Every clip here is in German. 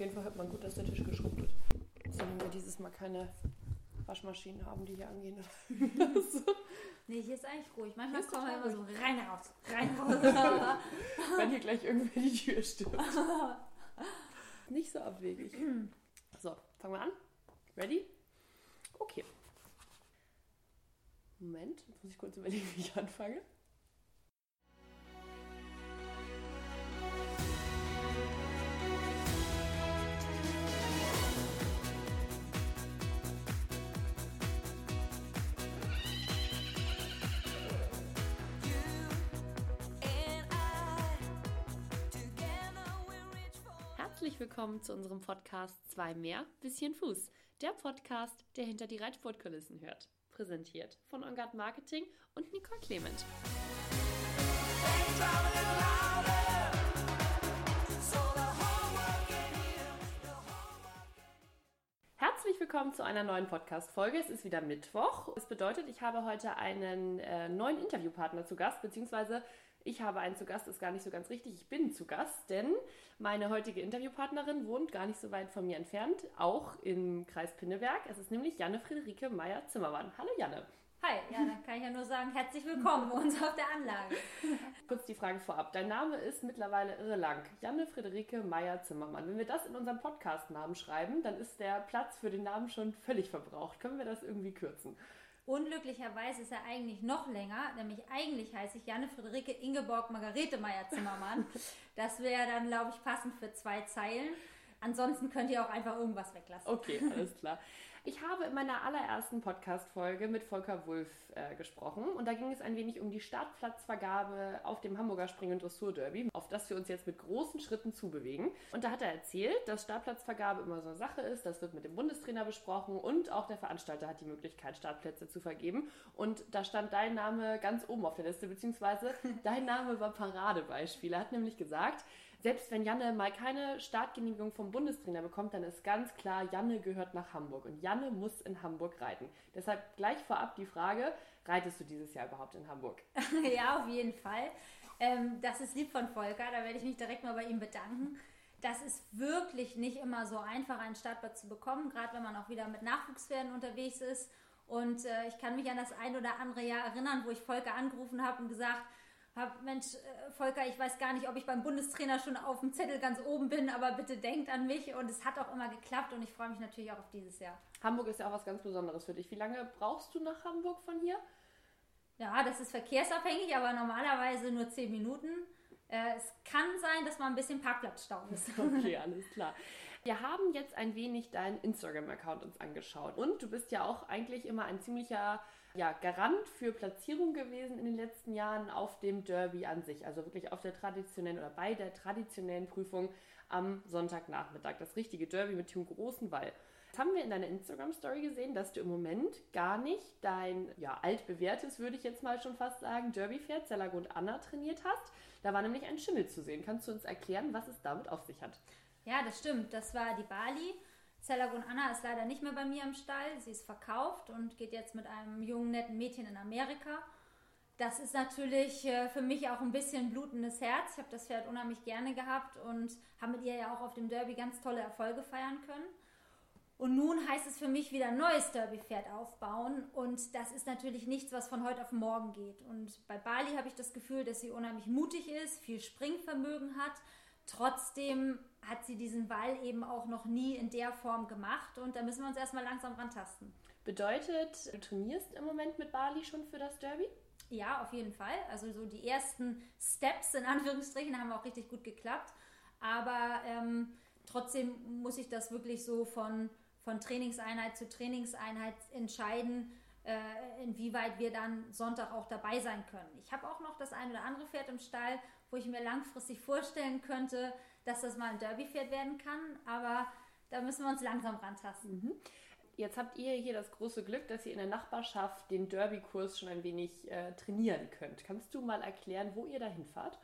jeden Fall hört man gut, dass der Tisch geschrubbt wird. Sollen wir dieses Mal keine Waschmaschinen haben, die hier angehen. so. Nee, hier ist eigentlich ruhig. Manchmal kommen wir immer so rein raus, rein raus. Wenn hier gleich irgendwer die Tür stirbt. Nicht so abwegig. So, fangen wir an. Ready? Okay. Moment, muss ich kurz überlegen, wie ich anfange. Herzlich willkommen zu unserem Podcast Zwei mehr, bisschen Fuß. Der Podcast, der hinter die Reitsportkulissen hört. Präsentiert von Ongard Marketing und Nicole Clement. Herzlich willkommen zu einer neuen Podcast-Folge. Es ist wieder Mittwoch. Das bedeutet, ich habe heute einen äh, neuen Interviewpartner zu Gast, beziehungsweise ich habe einen zu Gast, ist gar nicht so ganz richtig. Ich bin zu Gast, denn meine heutige Interviewpartnerin wohnt gar nicht so weit von mir entfernt, auch im Kreis Pinneberg. Es ist nämlich Janne Friederike Meyer-Zimmermann. Hallo Janne. Hi, ja, dann kann ich ja nur sagen, herzlich willkommen bei uns auf der Anlage. Kurz die Frage vorab. Dein Name ist mittlerweile irre lang. Janne Friederike Meyer-Zimmermann. Wenn wir das in unserem Podcast-Namen schreiben, dann ist der Platz für den Namen schon völlig verbraucht. Können wir das irgendwie kürzen? Unglücklicherweise ist er eigentlich noch länger, nämlich eigentlich heiße ich Janne Friederike Ingeborg Margarete Meyer-Zimmermann. Das wäre dann, glaube ich, passend für zwei Zeilen. Ansonsten könnt ihr auch einfach irgendwas weglassen. Okay, alles klar. Ich habe in meiner allerersten Podcast-Folge mit Volker Wulff äh, gesprochen und da ging es ein wenig um die Startplatzvergabe auf dem Hamburger Spring- und Dressur-Derby, auf das wir uns jetzt mit großen Schritten zubewegen. Und da hat er erzählt, dass Startplatzvergabe immer so eine Sache ist, das wird mit dem Bundestrainer besprochen und auch der Veranstalter hat die Möglichkeit, Startplätze zu vergeben. Und da stand dein Name ganz oben auf der Liste, beziehungsweise dein Name war Paradebeispiel. Er hat nämlich gesagt, selbst wenn Janne mal keine Startgenehmigung vom Bundestrainer bekommt, dann ist ganz klar, Janne gehört nach Hamburg und Janne muss in Hamburg reiten. Deshalb gleich vorab die Frage, reitest du dieses Jahr überhaupt in Hamburg? ja, auf jeden Fall. Ähm, das ist lieb von Volker, da werde ich mich direkt mal bei ihm bedanken. Das ist wirklich nicht immer so einfach, einen Startplatz zu bekommen, gerade wenn man auch wieder mit Nachwuchspferden unterwegs ist. Und äh, ich kann mich an das ein oder andere Jahr erinnern, wo ich Volker angerufen habe und gesagt, hab, Mensch, äh, Volker, ich weiß gar nicht, ob ich beim Bundestrainer schon auf dem Zettel ganz oben bin, aber bitte denkt an mich. Und es hat auch immer geklappt und ich freue mich natürlich auch auf dieses Jahr. Hamburg ist ja auch was ganz Besonderes für dich. Wie lange brauchst du nach Hamburg von hier? Ja, das ist verkehrsabhängig, aber normalerweise nur zehn Minuten. Äh, es kann sein, dass mal ein bisschen Parkplatzstau ist. Okay, alles klar. Wir haben jetzt ein wenig deinen Instagram-Account uns angeschaut. Und du bist ja auch eigentlich immer ein ziemlicher ja, Garant für Platzierung gewesen in den letzten Jahren auf dem Derby an sich. Also wirklich auf der traditionellen oder bei der traditionellen Prüfung am Sonntagnachmittag. Das richtige Derby mit dem großen Ball. Jetzt haben wir in deiner Instagram-Story gesehen, dass du im Moment gar nicht dein ja, altbewährtes, würde ich jetzt mal schon fast sagen, Derby-Pferd Zellergrund Anna trainiert hast. Da war nämlich ein Schimmel zu sehen. Kannst du uns erklären, was es damit auf sich hat? Ja, das stimmt. Das war die Bali. Zellergrund Anna ist leider nicht mehr bei mir im Stall. Sie ist verkauft und geht jetzt mit einem jungen, netten Mädchen in Amerika. Das ist natürlich äh, für mich auch ein bisschen blutendes Herz. Ich habe das Pferd unheimlich gerne gehabt und habe mit ihr ja auch auf dem Derby ganz tolle Erfolge feiern können. Und nun heißt es für mich wieder ein neues Derby-Pferd aufbauen. Und das ist natürlich nichts, was von heute auf morgen geht. Und bei Bali habe ich das Gefühl, dass sie unheimlich mutig ist, viel Springvermögen hat. Trotzdem hat sie diesen Ball eben auch noch nie in der Form gemacht. Und da müssen wir uns erstmal langsam rantasten. Bedeutet, du trainierst im Moment mit Bali schon für das Derby? Ja, auf jeden Fall. Also so die ersten Steps in Anführungsstrichen haben auch richtig gut geklappt. Aber ähm, trotzdem muss ich das wirklich so von von Trainingseinheit zu Trainingseinheit entscheiden, äh, inwieweit wir dann Sonntag auch dabei sein können. Ich habe auch noch das ein oder andere Pferd im Stall, wo ich mir langfristig vorstellen könnte, dass das mal ein Derby-Pferd werden kann, aber da müssen wir uns langsam rantasten. Mhm. Jetzt habt ihr hier das große Glück, dass ihr in der Nachbarschaft den Derby-Kurs schon ein wenig äh, trainieren könnt. Kannst du mal erklären, wo ihr dahin fahrt?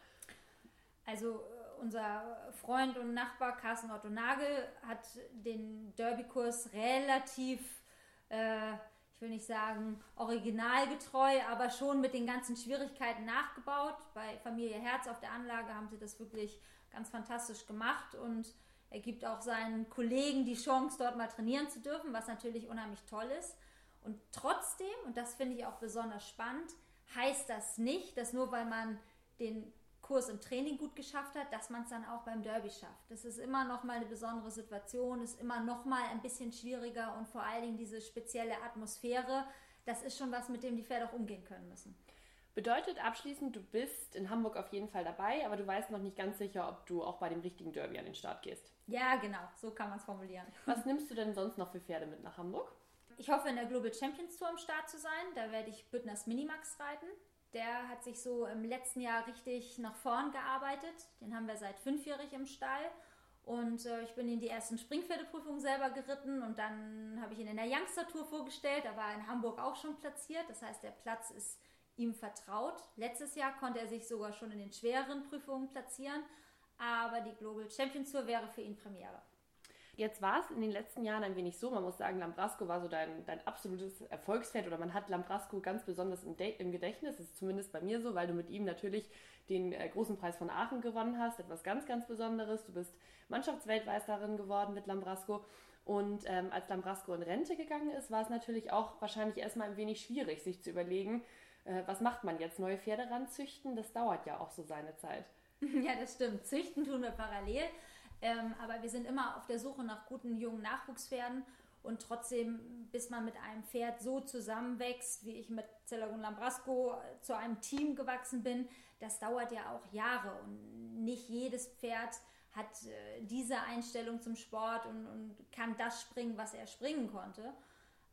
Also äh, unser Freund und Nachbar Carsten Otto Nagel hat den Derby-Kurs relativ, äh, ich will nicht sagen originalgetreu, aber schon mit den ganzen Schwierigkeiten nachgebaut. Bei Familie Herz auf der Anlage haben sie das wirklich ganz fantastisch gemacht und Er gibt auch seinen Kollegen die Chance, dort mal trainieren zu dürfen, was natürlich unheimlich toll ist. Und trotzdem, und das finde ich auch besonders spannend, heißt das nicht, dass nur weil man den Kurs im Training gut geschafft hat, dass man es dann auch beim Derby schafft. Das ist immer noch mal eine besondere Situation, ist immer noch mal ein bisschen schwieriger und vor allen Dingen diese spezielle Atmosphäre, das ist schon was, mit dem die Pferde auch umgehen können müssen. Bedeutet abschließend, du bist in Hamburg auf jeden Fall dabei, aber du weißt noch nicht ganz sicher, ob du auch bei dem richtigen Derby an den Start gehst. Ja, genau, so kann man es formulieren. Was nimmst du denn sonst noch für Pferde mit nach Hamburg? Ich hoffe, in der Global Champions Tour am Start zu sein. Da werde ich Büttners Minimax reiten. Der hat sich so im letzten Jahr richtig nach vorn gearbeitet. Den haben wir seit fünfjährig im Stall. Und äh, ich bin in die ersten Springpferdeprüfungen selber geritten und dann habe ich ihn in der Youngster Tour vorgestellt. Da war er in Hamburg auch schon platziert. Das heißt, der Platz ist ihm vertraut. Letztes Jahr konnte er sich sogar schon in den schwereren Prüfungen platzieren. Aber die Global Champions Tour wäre für ihn Premiere. Jetzt war es in den letzten Jahren ein wenig so, man muss sagen, Lambrasco war so dein, dein absolutes Erfolgspferd oder man hat Lambrasco ganz besonders im, im, Gedächtnis, das ist zumindest bei mir so, weil du mit ihm natürlich den äh, großen Preis von Aachen gewonnen hast, etwas ganz, ganz Besonderes. Du bist Mannschaftsweltmeisterin geworden mit Lambrasco und ähm, als Lambrasco in Rente gegangen ist, war es natürlich auch wahrscheinlich erstmal ein wenig schwierig, sich zu überlegen, äh, was macht man jetzt? Neue Pferde ranzüchten, das dauert ja auch so seine Zeit. Ja, das stimmt. Züchten tun wir parallel. Ähm, aber wir sind immer auf der Suche nach guten jungen Nachwuchspferden. Und trotzdem, bis man mit einem Pferd so zusammenwächst, wie ich mit Celagun Lambrasco zu einem Team gewachsen bin, das dauert ja auch Jahre. Und nicht jedes Pferd hat äh, diese Einstellung zum Sport und, und kann das springen, was er springen konnte.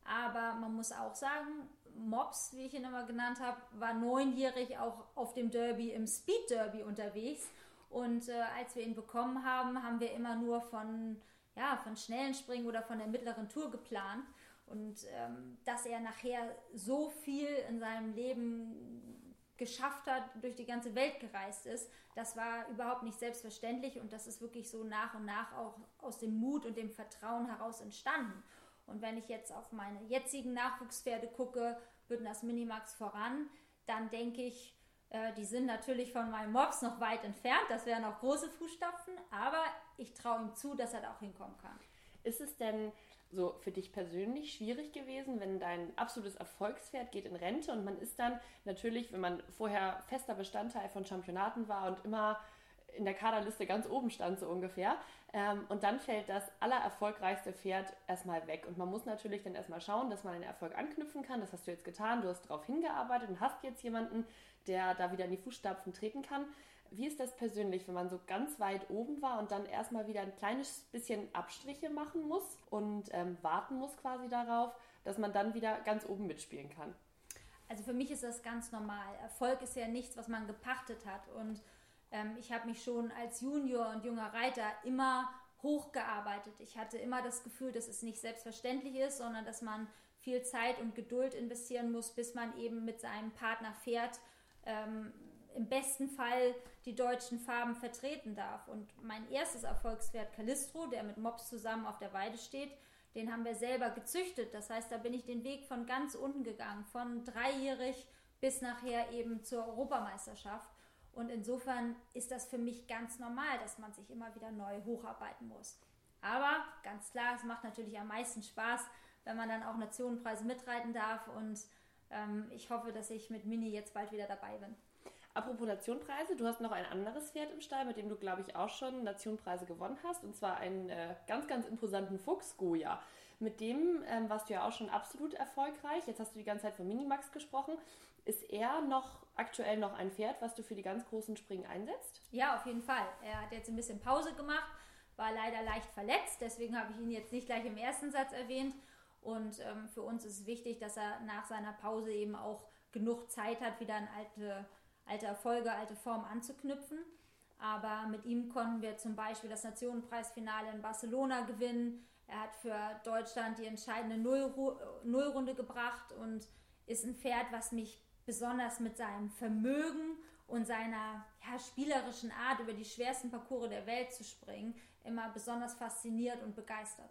Aber man muss auch sagen, Mops, wie ich ihn immer genannt habe, war neunjährig auch auf dem Derby im Speed Derby unterwegs und äh, als wir ihn bekommen haben, haben wir immer nur von, ja, von schnellen Springen oder von der mittleren Tour geplant. Und ähm, dass er nachher so viel in seinem Leben geschafft hat, durch die ganze Welt gereist ist, das war überhaupt nicht selbstverständlich und das ist wirklich so nach und nach auch aus dem Mut und dem Vertrauen heraus entstanden. Und wenn ich jetzt auf meine jetzigen Nachwuchspferde gucke, Bündners Minimax voran, dann denke ich, äh, die sind natürlich von meinem Mops noch weit entfernt. Das wären auch große Fußstapfen, aber ich traue ihm zu, dass er da auch hinkommen kann. Ist es denn so für dich persönlich schwierig gewesen, wenn dein absolutes Erfolgspferd geht in Rente und man ist dann natürlich, wenn man vorher fester Bestandteil von Championaten war und immer in der Kaderliste ganz oben stand, so ungefähr. Ähm, und dann fällt das allererfolgreichste Pferd erstmal weg. Und man muss natürlich dann erstmal schauen, dass man den Erfolg anknüpfen kann. Das hast du jetzt getan. Du hast darauf hingearbeitet und hast jetzt jemanden, der da wieder in die Fußstapfen treten kann. Wie ist das persönlich, wenn man so ganz weit oben war und dann erstmal wieder ein kleines bisschen Abstriche machen muss und ähm, warten muss quasi darauf, dass man dann wieder ganz oben mitspielen kann? Also für mich ist das ganz normal. Erfolg ist ja nichts, was man gepachtet hat. Und ähm, ich habe mich schon als Junior und junger Reiter immer hochgearbeitet. Ich hatte immer das Gefühl, dass es nicht selbstverständlich ist, sondern dass man viel Zeit und Geduld investieren muss, bis man eben mit seinem Partner fährt ähm, im besten Fall die deutschen Farben vertreten darf. Und mein erstes Erfolgswert Calistro, der mit Mops zusammen auf der Weide steht, den haben wir selber gezüchtet. Das heißt, da bin ich den Weg von ganz unten gegangen, von dreijährig bis nachher eben zur Europameisterschaft. Und insofern ist das für mich ganz normal, dass man sich immer wieder neu hocharbeiten muss. Aber ganz klar, es macht natürlich am meisten Spaß, wenn man dann auch Nationenpreise mitreiten darf und ähm, ich hoffe, dass ich mit Mini jetzt bald wieder dabei bin. Apropos Nationpreise, du hast noch ein anderes Pferd im Stall, mit dem du, glaube ich, auch schon Nationpreise gewonnen hast. Und zwar einen äh, ganz, ganz imposanten Fuchs, Goya. Mit dem ähm, warst du ja auch schon absolut erfolgreich. Jetzt hast du die ganze Zeit von Minimax gesprochen. Ist er noch aktuell noch ein Pferd, was du für die ganz großen Springen einsetzt? Ja, auf jeden Fall. Er hat jetzt ein bisschen Pause gemacht, war leider leicht verletzt. Deswegen habe ich ihn jetzt nicht gleich im ersten Satz erwähnt. Und ähm, für uns ist wichtig, dass er nach seiner Pause eben auch genug Zeit hat, wieder an alte, alte Erfolge, alte Form anzuknüpfen. Aber mit ihm konnten wir zum Beispiel das Nationenpreisfinale in Barcelona gewinnen. Er hat für Deutschland die entscheidende Nullru Nullrunde gebracht und ist ein Pferd, was mich besonders mit seinem Vermögen und seiner ja, spielerischen Art über die schwersten Parcours der Welt zu springen immer besonders fasziniert und begeistert.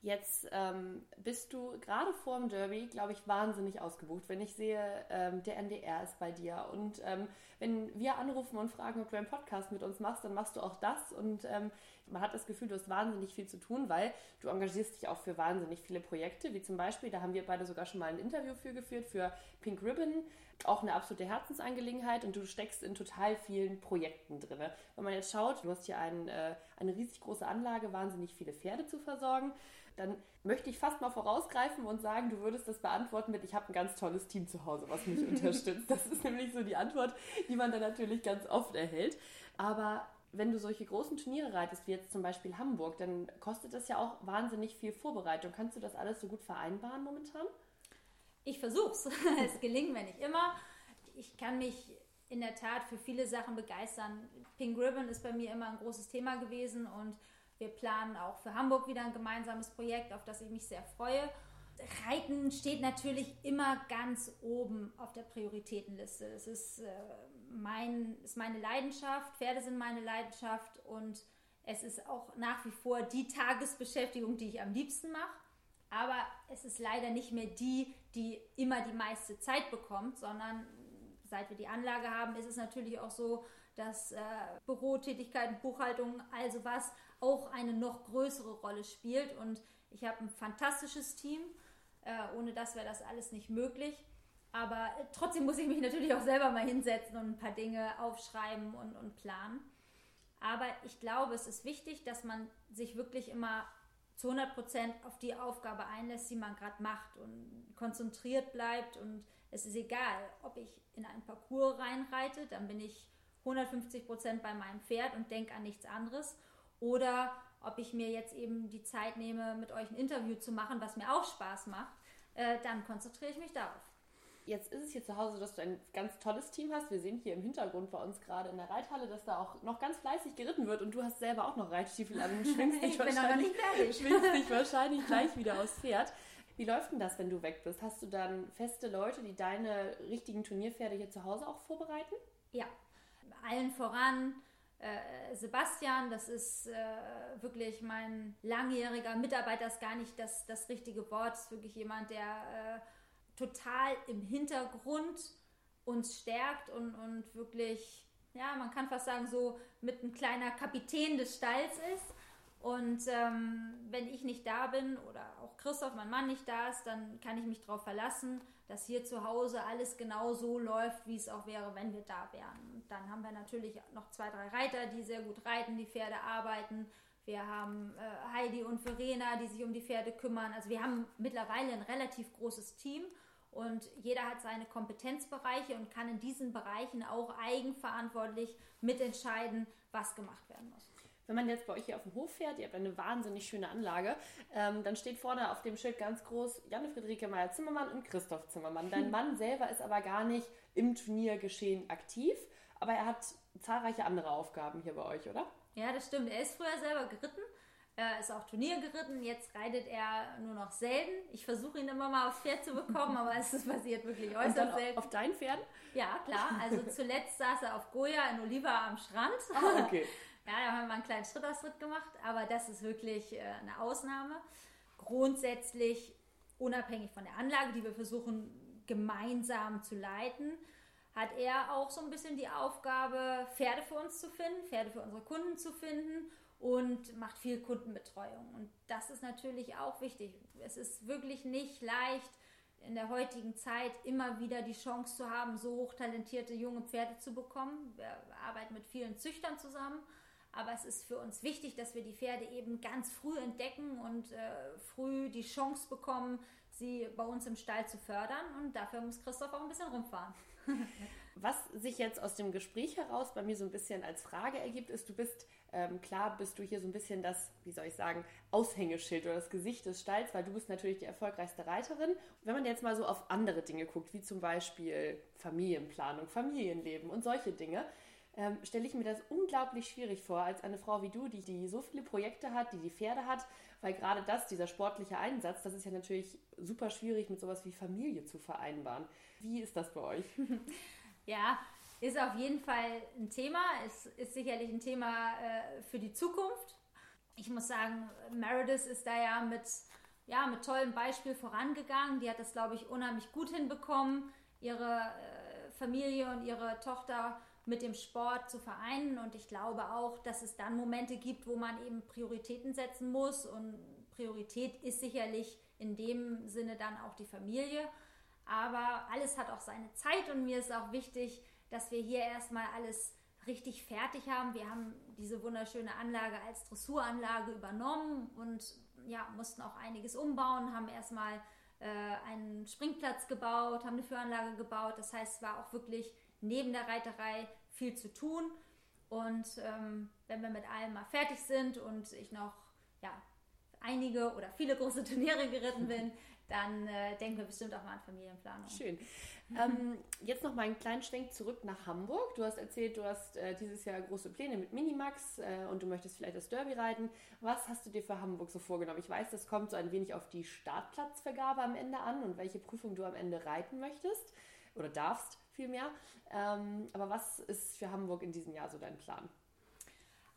Jetzt ähm, bist du gerade vor dem Derby, glaube ich, wahnsinnig ausgebucht. Wenn ich sehe, ähm, der NDR ist bei dir und ähm, wenn wir anrufen und fragen, ob du einen Podcast mit uns machst, dann machst du auch das und ähm, man hat das Gefühl, du hast wahnsinnig viel zu tun, weil du engagierst dich auch für wahnsinnig viele Projekte, wie zum Beispiel, da haben wir beide sogar schon mal ein Interview für geführt, für Pink Ribbon, auch eine absolute Herzensangelegenheit und du steckst in total vielen Projekten drin. Wenn man jetzt schaut, du hast hier ein, äh, eine riesig große Anlage, wahnsinnig viele Pferde zu versorgen dann möchte ich fast mal vorausgreifen und sagen, du würdest das beantworten mit, ich habe ein ganz tolles Team zu Hause, was mich unterstützt. Das ist nämlich so die Antwort, die man dann natürlich ganz oft erhält. Aber wenn du solche großen Turniere reitest, wie jetzt zum Beispiel Hamburg, dann kostet das ja auch wahnsinnig viel Vorbereitung. Kannst du das alles so gut vereinbaren momentan? Ich versuch's. es gelingt mir nicht immer. Ich kann mich in der Tat für viele Sachen begeistern. Pink Ribbon ist bei mir immer ein großes Thema gewesen und wir planen auch für Hamburg wieder ein gemeinsames Projekt, auf das ich mich sehr freue. Reiten steht natürlich immer ganz oben auf der Prioritätenliste. Es ist, äh, mein, ist meine Leidenschaft, Pferde sind meine Leidenschaft und es ist auch nach wie vor die Tagesbeschäftigung, die ich am liebsten mache. Aber es ist leider nicht mehr die, die immer die meiste Zeit bekommt, sondern seit wir die Anlage haben, ist es natürlich auch so, dass äh, Bürotätigkeiten, Buchhaltung, also was auch eine noch größere Rolle spielt. Und ich habe ein fantastisches Team. Äh, ohne das wäre das alles nicht möglich. Aber äh, trotzdem muss ich mich natürlich auch selber mal hinsetzen und ein paar Dinge aufschreiben und, und planen. Aber ich glaube, es ist wichtig, dass man sich wirklich immer zu 100 Prozent auf die Aufgabe einlässt, die man gerade macht und konzentriert bleibt. Und es ist egal, ob ich in einen Parcours reinreite, dann bin ich 150 Prozent bei meinem Pferd und denke an nichts anderes oder ob ich mir jetzt eben die Zeit nehme, mit euch ein Interview zu machen, was mir auch Spaß macht, äh, dann konzentriere ich mich darauf. Jetzt ist es hier zu Hause, dass du ein ganz tolles Team hast. Wir sehen hier im Hintergrund bei uns gerade in der Reithalle, dass da auch noch ganz fleißig geritten wird und du hast selber auch noch Reitstiefel an und schwingst dich, wahrscheinlich, schwingst dich wahrscheinlich gleich wieder aufs Pferd. Wie läuft denn das, wenn du weg bist? Hast du dann feste Leute, die deine richtigen Turnierpferde hier zu Hause auch vorbereiten? Ja, allen voran äh, Sebastian, das ist äh, wirklich mein langjähriger Mitarbeiter, ist gar nicht das, das richtige Wort, ist wirklich jemand, der äh, total im Hintergrund uns stärkt und, und wirklich, ja, man kann fast sagen, so mit ein kleiner Kapitän des Stalls ist. Und ähm, wenn ich nicht da bin oder auch Christoph, mein Mann, nicht da ist, dann kann ich mich darauf verlassen, dass hier zu Hause alles genau so läuft, wie es auch wäre, wenn wir da wären. Und dann haben wir natürlich noch zwei, drei Reiter, die sehr gut reiten, die Pferde arbeiten. Wir haben äh, Heidi und Verena, die sich um die Pferde kümmern. Also wir haben mittlerweile ein relativ großes Team und jeder hat seine Kompetenzbereiche und kann in diesen Bereichen auch eigenverantwortlich mitentscheiden, was gemacht werden muss. Wenn man jetzt bei euch hier auf dem Hof fährt, ihr habt eine wahnsinnig schöne Anlage, ähm, dann steht vorne auf dem Schild ganz groß Janne Friederike Meyer-Zimmermann und Christoph Zimmermann. Dein Mann selber ist aber gar nicht im Turniergeschehen aktiv, aber er hat zahlreiche andere Aufgaben hier bei euch, oder? Ja, das stimmt. Er ist früher selber geritten, er ist auch Turnier geritten. Jetzt reitet er nur noch selten. Ich versuche ihn immer mal aufs Pferd zu bekommen, aber es passiert wirklich äußerst selten. Auf deinen Pferden? Ja, klar. Also zuletzt saß er auf Goya in Oliva am Strand. Ah, okay. Ja, da haben wir einen kleinen Schrittausritt gemacht, aber das ist wirklich äh, eine Ausnahme. Grundsätzlich, unabhängig von der Anlage, die wir versuchen gemeinsam zu leiten, hat er auch so ein bisschen die Aufgabe, Pferde für uns zu finden, Pferde für unsere Kunden zu finden und macht viel Kundenbetreuung. Und das ist natürlich auch wichtig. Es ist wirklich nicht leicht, in der heutigen Zeit immer wieder die Chance zu haben, so hochtalentierte junge Pferde zu bekommen. Wir arbeiten mit vielen Züchtern zusammen aber es ist für uns wichtig, dass wir die Pferde eben ganz früh entdecken und äh, früh die Chance bekommen, sie bei uns im Stall zu fördern. Und dafür muss Christoph auch ein bisschen rumfahren. Was sich jetzt aus dem Gespräch heraus bei mir so ein bisschen als Frage ergibt, ist, du bist, ähm, klar bist du hier so ein bisschen das, wie soll ich sagen, Aushängeschild oder das Gesicht des Stalls, weil du bist natürlich die erfolgreichste Reiterin. Wenn man jetzt mal so auf andere Dinge guckt, wie zum Beispiel Familienplanung, Familienleben und solche Dinge, ähm, stelle ich mir das unglaublich schwierig vor, als eine Frau wie du, die, die so viele Projekte hat, die die Pferde hat, weil gerade das, dieser sportliche Einsatz, das ist ja natürlich super schwierig mit sowas wie Familie zu vereinbaren. Wie ist das bei euch? Ja, ist auf jeden Fall ein Thema. Es ist sicherlich ein Thema äh, für die Zukunft. ich muss sagen, Meredith ist da ja mit, ja, mit tollem Beispiel vorangegangen. Die hat das, glaube ich, unheimlich gut hinbekommen, ihre äh, Familie und ihre Tochter mit dem Sport zu vereinen. Und ich glaube auch, dass es dann Momente gibt, wo man eben Prioritäten setzen muss. Und Priorität ist sicherlich in dem Sinne dann auch die Familie. Aber alles hat auch seine Zeit und mir ist auch wichtig, dass wir hier erstmal alles richtig fertig haben. Wir haben diese wunderschöne Anlage als Dressuranlage übernommen und ja, mussten auch einiges umbauen, haben erstmal äh, einen Springplatz gebaut, haben eine Führanlage gebaut. Das heißt, es war auch wirklich neben der Reiterei viel zu tun. Und ähm, wenn wir mit allem mal fertig sind und ich noch ja, einige oder viele große Turniere geritten bin, dann äh, denken wir bestimmt auch mal an Familienplanung. Schön. ähm, jetzt noch mal einen kleinen Schwenk zurück nach Hamburg. Du hast erzählt, du hast äh, dieses Jahr große Pläne mit Minimax äh, und du möchtest vielleicht das Derby reiten. Was hast du dir für Hamburg so vorgenommen? Ich weiß, das kommt so ein wenig auf die Startplatzvergabe am Ende an und welche Prüfung du am Ende reiten möchtest oder darfst vielmehr. Ähm, aber was ist für Hamburg in diesem Jahr so dein Plan?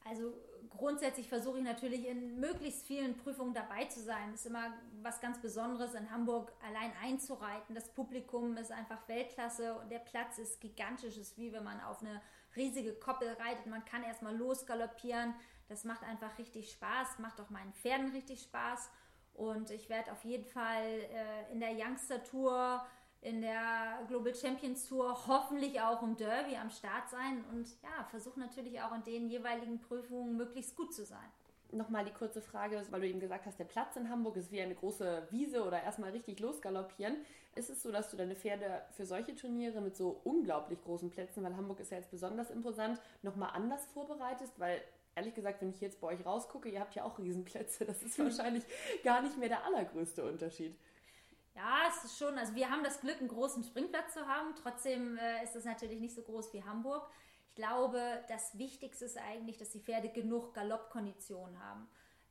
Also grundsätzlich versuche ich natürlich in möglichst vielen Prüfungen dabei zu sein. Das ist immer was ganz Besonderes, in Hamburg allein einzureiten. Das Publikum ist einfach Weltklasse und der Platz ist gigantisch. Es ist wie wenn man auf eine riesige Koppel reitet. Man kann erstmal losgaloppieren. Das macht einfach richtig Spaß, macht auch meinen Pferden richtig Spaß. Und ich werde auf jeden Fall äh, in der Youngster Tour in der Global Champions Tour hoffentlich auch im Derby am Start sein und ja, versuche natürlich auch in den jeweiligen Prüfungen möglichst gut zu sein. Nochmal die kurze Frage, weil du eben gesagt hast, der Platz in Hamburg ist wie eine große Wiese oder erstmal richtig losgaloppieren. Ist es so, dass du deine Pferde für solche Turniere mit so unglaublich großen Plätzen, weil Hamburg ist ja jetzt besonders imposant, nochmal anders vorbereitest? Weil ehrlich gesagt, wenn ich jetzt bei euch rausgucke, ihr habt ja auch Riesenplätze, das ist wahrscheinlich gar nicht mehr der allergrößte Unterschied. Ja, es ist schon, also wir haben das Glück, einen großen Springplatz zu haben. Trotzdem äh, ist es natürlich nicht so groß wie Hamburg. Ich glaube, das Wichtigste ist eigentlich, dass die Pferde genug Galoppkondition haben.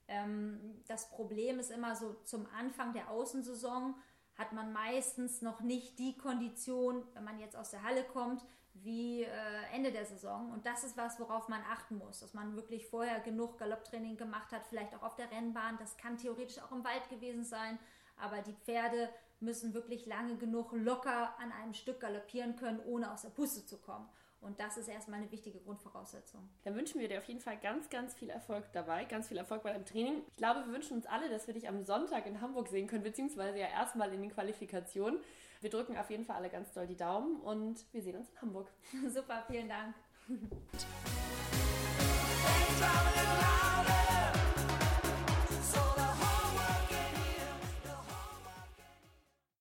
Ähm, das Problem ist immer so, zum Anfang der Außensaison hat man meistens noch nicht die Kondition, wenn man jetzt aus der Halle kommt, wie äh, Ende der Saison. Und das ist was, worauf man achten muss, dass man wirklich vorher genug Galopptraining gemacht hat, vielleicht auch auf der Rennbahn. Das kann theoretisch auch im Wald gewesen sein aber die Pferde müssen wirklich lange genug locker an einem Stück galoppieren können, ohne aus der Puste zu kommen. Und das ist erstmal eine wichtige Grundvoraussetzung. Dann wünschen wir dir auf jeden Fall ganz, ganz viel Erfolg dabei, ganz viel Erfolg bei deinem Training. Ich glaube, wir wünschen uns alle, dass wir dich am Sonntag in Hamburg sehen können, beziehungsweise ja erstmal in den Qualifikationen. Wir drücken auf jeden Fall alle ganz doll die Daumen und wir sehen uns in Hamburg. Super, vielen Dank.